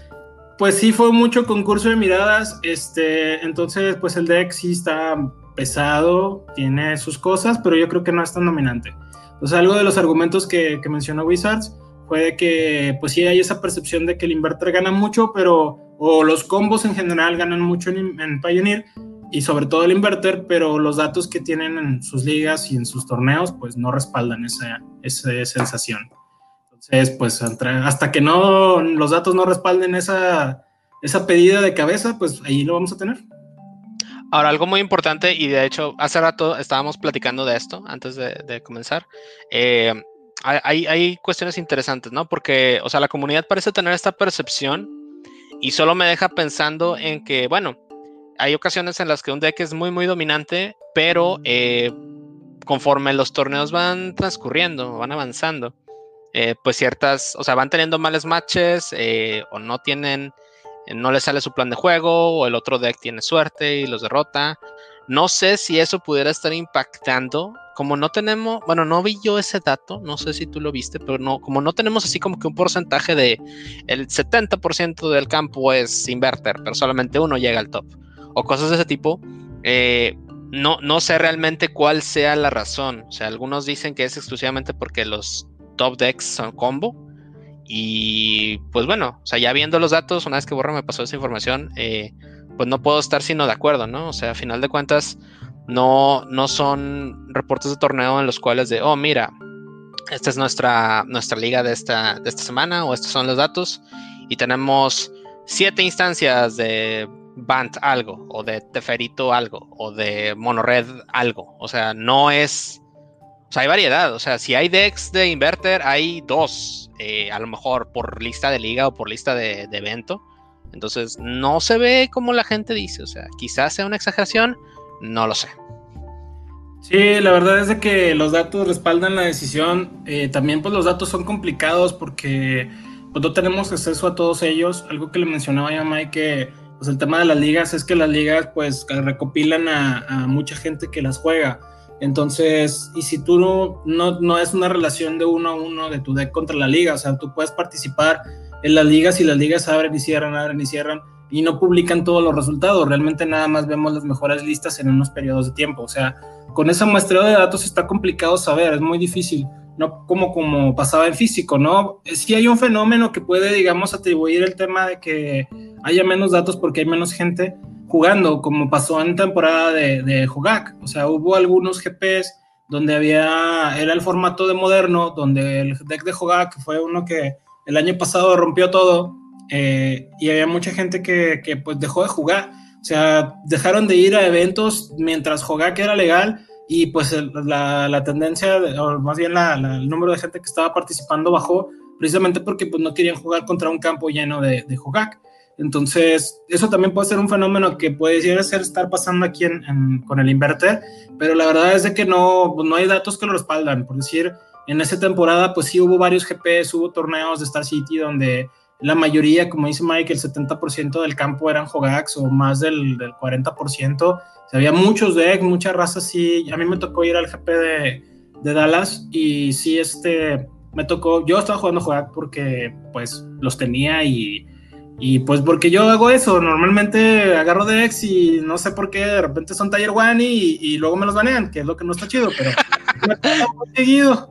pues sí fue mucho concurso de miradas. Este, entonces, pues el deck sí está pesado, tiene sus cosas, pero yo creo que no es tan dominante. Entonces, algo de los argumentos que, que mencionó Wizards puede que pues sí hay esa percepción de que el inverter gana mucho, pero o los combos en general ganan mucho en, Pioneer y sobre todo el inverter, pero los datos que tienen en sus ligas y en sus torneos pues no respaldan esa, esa sensación. Entonces, pues hasta que no los datos no respalden esa, esa pedida de cabeza, pues ahí lo vamos a tener. Ahora, algo muy importante, y de hecho, hace rato estábamos platicando de esto antes de, de comenzar. Eh, hay, cuestiones interesantes, ¿no? Porque, o sea, la comunidad parece tener esta percepción y solo me deja pensando en que, bueno, hay ocasiones en las que un deck es muy, muy dominante, pero eh, conforme los torneos van transcurriendo, van avanzando, eh, pues ciertas, o sea, van teniendo males matches eh, o no tienen, no les sale su plan de juego o el otro deck tiene suerte y los derrota. No sé si eso pudiera estar impactando. Como no tenemos, bueno, no vi yo ese dato, no sé si tú lo viste, pero no, como no tenemos así como que un porcentaje de el 70% del campo es inverter, pero solamente uno llega al top, o cosas de ese tipo, eh, no, no sé realmente cuál sea la razón. O sea, algunos dicen que es exclusivamente porque los top decks son combo. Y pues bueno, o sea, ya viendo los datos, una vez que Borra me pasó esa información, eh, pues no puedo estar sino de acuerdo, ¿no? O sea, a final de cuentas, no, no son reportes de torneo en los cuales de, oh, mira, esta es nuestra, nuestra liga de esta, de esta semana, o estos son los datos, y tenemos siete instancias de Band algo, o de Teferito algo, o de Monored algo. O sea, no es. O sea, hay variedad. O sea, si hay decks de Inverter, hay dos. Eh, a lo mejor por lista de liga o por lista de, evento. Entonces, no se ve como la gente dice. O sea, quizás sea una exageración, no lo sé. Sí, la verdad es de que los datos respaldan la decisión. Eh, también, pues los datos son complicados porque pues, no tenemos acceso a todos ellos. Algo que le mencionaba ya Mike pues el tema de las ligas es que las ligas pues recopilan a, mucha gente que las juega. Entonces, y si tú no, no, es una relación de uno a uno de tu deck contra la liga, o sea, tú puedes participar en las ligas y las ligas abren y cierran, abren y cierran y no publican todos los resultados, realmente nada más vemos las mejores listas en unos periodos de tiempo, o sea, con ese muestreo de datos está complicado saber, es muy difícil, no como, como pasaba en físico, ¿no? Sí hay un fenómeno que puede, digamos, atribuir el tema de que haya menos datos porque hay menos gente jugando, como pasó en temporada de, de Jogak. O sea, hubo algunos GPs donde había, era el formato de moderno, donde el deck de Jogak fue uno que el año pasado rompió todo eh, y había mucha gente que, que, pues dejó de jugar. O sea, dejaron de ir a eventos mientras Jogak era legal y pues la, tendencia, o más bien el número de gente que estaba participando bajó precisamente porque pues no querían jugar contra un campo lleno de, de. Entonces, eso también puede ser un fenómeno que puede ser estar pasando aquí con el inverter, pero la verdad es de que no, pues, no hay datos que lo respaldan. Por decir, en esa temporada, pues sí hubo varios GPs, hubo torneos de Star City donde la mayoría, como dice Mike, el 70% del campo eran Jogax o más del, 40%. O había muchos decks, muchas razas, sí. A mí me tocó ir al GP de, de Dallas y sí, este, me tocó, yo estaba jugando Jogax porque pues los tenía y y pues porque yo hago eso, normalmente agarro decks y no sé por qué de repente son Tier One y, luego me los banean, que es lo que no está chido, pero seguido.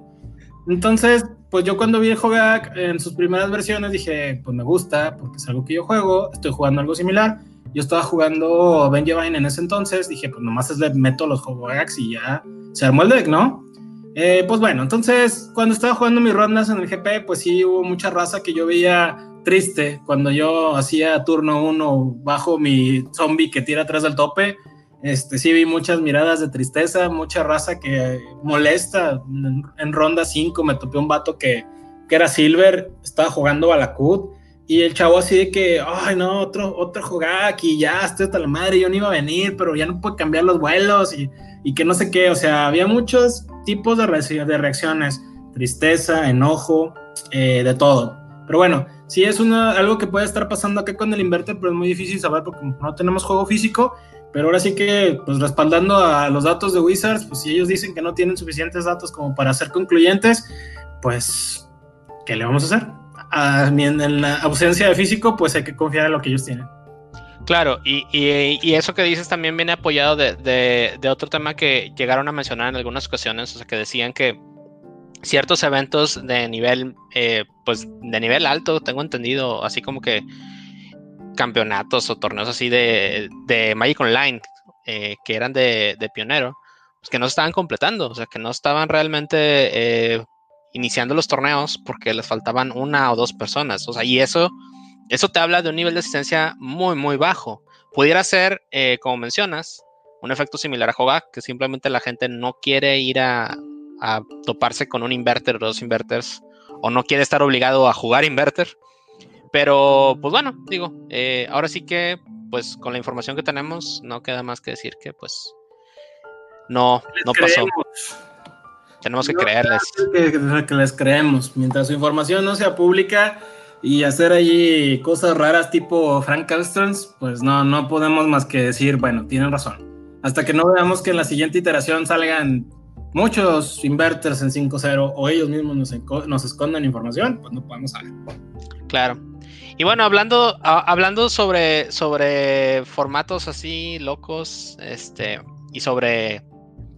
Entonces, pues yo cuando vi el Hogak en sus primeras versiones dije, pues me gusta, porque es algo que yo juego, estoy jugando algo similar. Yo estaba jugando Vengevine en ese entonces, dije, pues nomás le meto los Hogaks y ya se armó el deck, ¿no? Eh, pues bueno, entonces cuando estaba jugando mis rondas en el GP, pues sí hubo mucha raza que yo veía triste cuando yo hacía turno uno bajo mi zombie que tira atrás del tope. Este, sí vi muchas miradas de tristeza, mucha raza que molesta. En, ronda 5 me topé un vato que, que era Silver, estaba jugando Balakut. Y el chavo así de que, ay no, otro, otro jugar aquí, ya estoy hasta la madre, yo no iba a venir, pero ya no puedo cambiar los vuelos y, y que no sé qué. O sea, había muchos tipos de, de reacciones, tristeza, enojo, eh, de todo. Pero bueno, sí es una, algo que puede estar pasando acá con el inverter, pero es muy difícil saber porque no tenemos juego físico. Pero ahora sí que, pues respaldando a los datos de Wizards, pues si ellos dicen que no tienen suficientes datos como para ser concluyentes, pues, ¿qué le vamos a hacer? en la ausencia de físico, pues hay que confiar en lo que ellos tienen. Claro, y, y, eso que dices también viene apoyado de, de, de, otro tema que llegaron a mencionar en algunas ocasiones, o sea, que decían que ciertos eventos de nivel, eh, pues de nivel alto, tengo entendido, así como que campeonatos o torneos así de, de Magic Online, eh, que eran de, pionero, pues que no estaban completando, o sea, que no estaban realmente eh, iniciando los torneos porque les faltaban una o dos personas, o sea, y eso, eso te habla de un nivel de asistencia muy, muy bajo. Pudiera ser, como mencionas, un efecto similar a Hogak, que simplemente la gente no quiere ir a, a toparse con un inverter o dos inverters, o no quiere estar obligado a jugar inverter. Pero, pues bueno, digo, eh, ahora sí que, pues con la información que tenemos, no queda más que decir que, pues, no, no pasó. Tenemos que creerles. Que, les creemos. Mientras su información no sea pública y hacer allí cosas raras tipo Frank Carstens, pues no, no podemos más que decir, bueno, tienen razón. Hasta que no veamos que en la siguiente iteración salgan muchos inverters en 5.0 o ellos mismos nos, nos escondan información, pues no podemos saber. Claro. Y bueno, hablando, hablando sobre, sobre formatos así locos, este, y sobre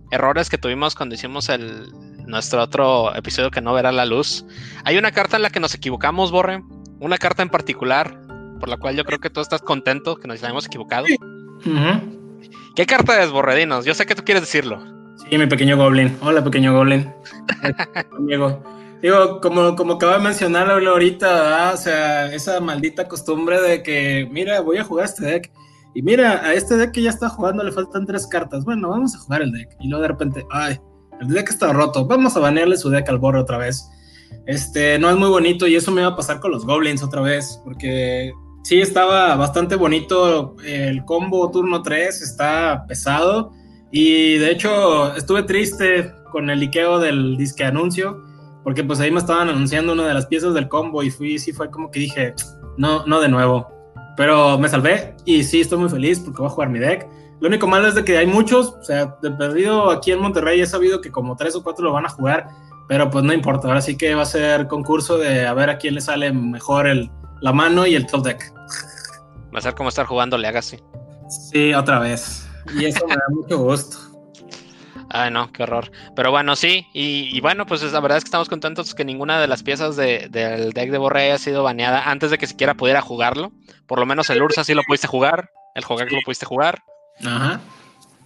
errores que tuvimos cuando hicimos el, nuestro otro episodio que no verá la luz. Hay una carta en la que nos equivocamos, Borre. Una carta en particular, por la cual yo creo que tú estás contento que nos hayamos equivocado. ¿Qué carta es, Borredinos? Yo sé que tú quieres decirlo. Sí, mi pequeño Goblin. Hola, pequeño Goblin. Diego. Digo, como, como acaba de mencionar ahorita, o sea, esa maldita costumbre de que, mira, voy a jugar este deck y mira, a este deck que ya está jugando le faltan tres cartas. Bueno, vamos a jugar el deck. Y luego de repente, ay, el deck está roto. Vamos a banearle su deck al borro otra vez. Este, no es muy bonito y eso me va a pasar con los goblins otra vez. Porque sí estaba bastante bonito el combo turno 3, está pesado. Y de hecho, estuve triste con el liqueo del disque anuncio. Porque pues ahí me estaban anunciando una de las piezas del combo y fui, sí fue como que dije, no, no de nuevo pero me salvé y sí, estoy muy feliz porque voy a jugar mi deck. Lo único malo es de que hay muchos, o sea, de perdido aquí en Monterrey he sabido que como tres o cuatro lo van a jugar, pero pues no importa, ahora sí que va a ser concurso de a ver a quién le sale mejor el, la mano y el top deck. Va a ser como estar jugando Legacy. Sí, otra vez. Y eso me da mucho gusto. Ay, no, qué horror. Pero bueno, sí, y, bueno, pues la verdad es que estamos contentos que ninguna de las piezas del deck de Borre haya sido baneada antes de que siquiera pudiera jugarlo. Por lo menos el Ursa sí lo pudiste jugar, el Hogak lo pudiste jugar. Ajá.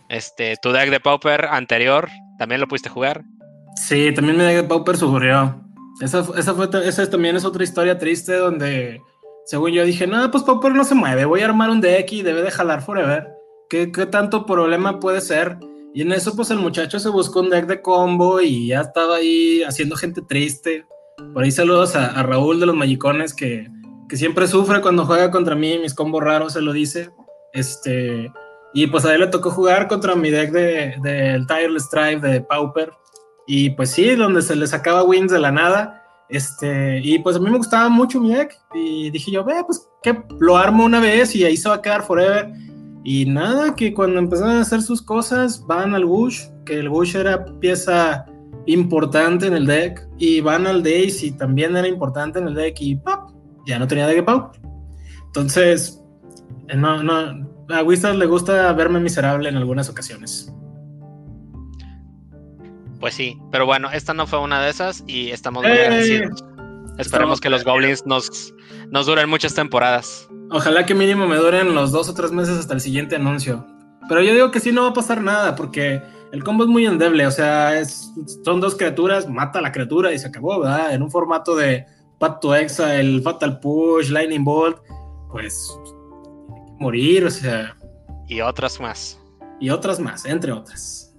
Este, tu deck de Pauper anterior también lo pudiste jugar. Sí, también mi deck de Pauper sufrió. Esa, esa, fue, esa también es otra historia triste donde, según yo dije, no, pues Pauper no se mueve, voy a armar un deck y debe de jalar forever. ¿Qué, qué tanto problema puede ser? Y en eso, pues el muchacho se buscó un deck de combo y ya estaba ahí haciendo gente triste. Por ahí saludos a, Raúl de los Magicones que, siempre sufre cuando juega contra mí, mis combos raros se lo dice. Este, y pues a él le tocó jugar contra mi deck del de, Tireless Drive de Pauper. Y pues sí, donde se le sacaba wins de la nada. Este, y pues a mí me gustaba mucho mi deck. Y dije yo, ve, pues que lo armo una vez y ahí se va a quedar forever. Y nada, que cuando empezaron a hacer sus cosas, van al Bush, que el Bush era pieza importante en el deck, y van al Daisy, también era importante en el deck, y ¡pap! ya no tenía deck pau. Entonces, eh, no, no, a Wizards le gusta verme miserable en algunas ocasiones. Pues sí, pero bueno, esta no fue una de esas y estamos muy eh, agradecidos. Esperemos que los Goblins nos, nos duren muchas temporadas. Ojalá que mínimo me duren los dos o tres meses hasta el siguiente anuncio. Pero yo digo que sí no va a pasar nada, porque el combo es muy endeble. O sea, es, son dos criaturas, mata a la criatura y se acabó, ¿verdad? En un formato de Pato Exa, el Fatal Push, Lightning Bolt, pues tiene que morir, o sea. Y otras más. Y otras más, entre otras.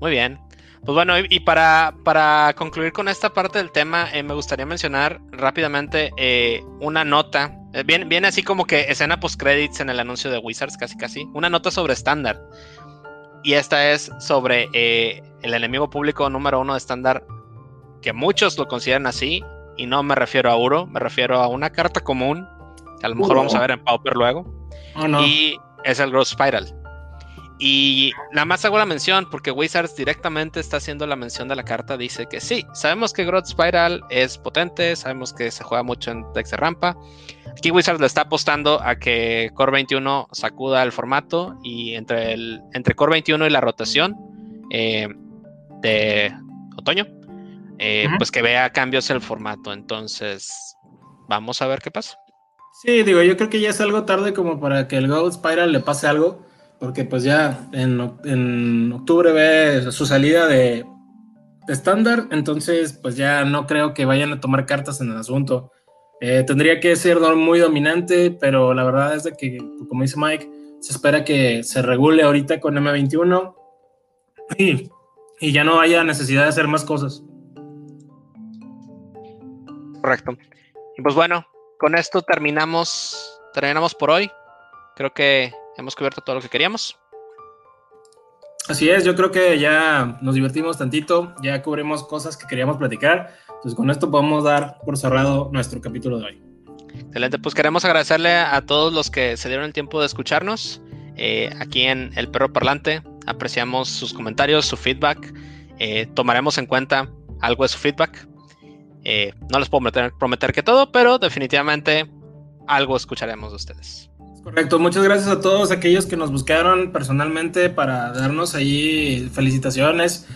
Muy bien. Pues bueno, y para, para concluir con esta parte del tema, eh, me gustaría mencionar rápidamente eh, una nota. Eh, viene, viene, así como que escena post-credits en el anuncio de Wizards, casi casi. Una nota sobre estándar. Y esta es sobre el enemigo público número uno de estándar, que muchos lo consideran así. Y no me refiero a Uro, me refiero a una carta común, que a lo mejor vamos a ver en Pauper luego. Oh, y es el Growth Spiral. Y nada más hago la mención porque Wizards directamente está haciendo la mención de la carta. Dice que sí, sabemos que Growth Spiral es potente, sabemos que se juega mucho en decks de rampa. Aquí Wizards le está apostando a que Core 21 sacuda el formato y entre, el, entre Core 21 y la rotación eh, de otoño, eh, pues que vea cambios en el formato. Entonces, vamos a ver qué pasa. Sí, digo, yo creo que ya es algo tarde como para que el Growth Spiral le pase algo porque pues ya en, octubre ve su salida de estándar, entonces pues ya no creo que vayan a tomar cartas en el asunto. Eh, tendría que ser muy dominante, pero la verdad es de que, como dice Mike, se espera que se regule ahorita con M21 y, y ya no haya necesidad de hacer más cosas. Correcto. Y pues bueno, con esto terminamos, terminamos por hoy. Creo que hemos cubierto todo lo que queríamos. Así es, yo creo que ya nos divertimos tantito, ya cubrimos cosas que queríamos platicar, entonces con esto podemos dar por cerrado nuestro capítulo de hoy. Excelente, pues queremos agradecerle a todos los que se dieron el tiempo de escucharnos eh, aquí en El Perro Parlante. Apreciamos sus comentarios, su feedback. Eh, tomaremos en cuenta algo de su feedback. Eh, no les puedo prometer, prometer que todo, pero definitivamente algo escucharemos de ustedes. Correcto, muchas gracias a todos aquellos que nos buscaron personalmente para darnos ahí felicitaciones.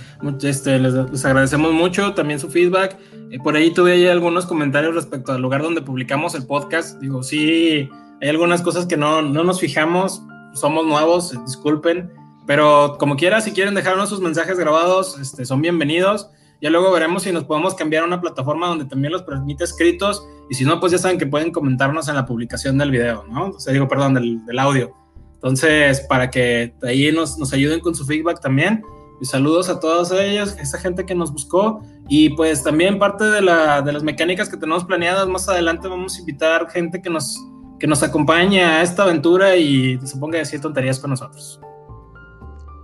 Este, les, agradecemos mucho también su feedback. Eh, por ahí tuve ahí algunos comentarios respecto al lugar donde publicamos el podcast. Digo, sí, hay algunas cosas que no, no nos fijamos, somos nuevos, disculpen, pero como quiera, si quieren dejarnos sus mensajes grabados, este, son bienvenidos. Ya luego veremos si nos podemos cambiar a una plataforma donde también los permite escritos y si no, pues ya saben que pueden comentarnos en la publicación del video, ¿no? O sea, digo, perdón, del, audio. Entonces, para que ahí nos, nos, ayuden con su feedback también. Y saludos a todos ellos, esa gente que nos buscó. Y pues también parte de, la, de las mecánicas que tenemos planeadas más adelante, vamos a invitar gente que nos, que nos acompañe a esta aventura y se ponga a decir tonterías con nosotros.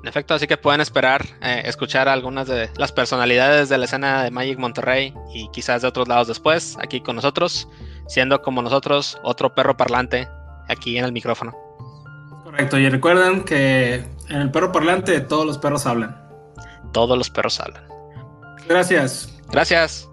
En efecto, así que pueden esperar eh, escuchar algunas de las personalidades de la escena de Magic Monterrey y quizás de otros lados después, aquí con nosotros, siendo como nosotros otro perro parlante aquí en el micrófono. Correcto, y recuerden que en el perro parlante todos los perros hablan. Todos los perros hablan. Gracias. Gracias.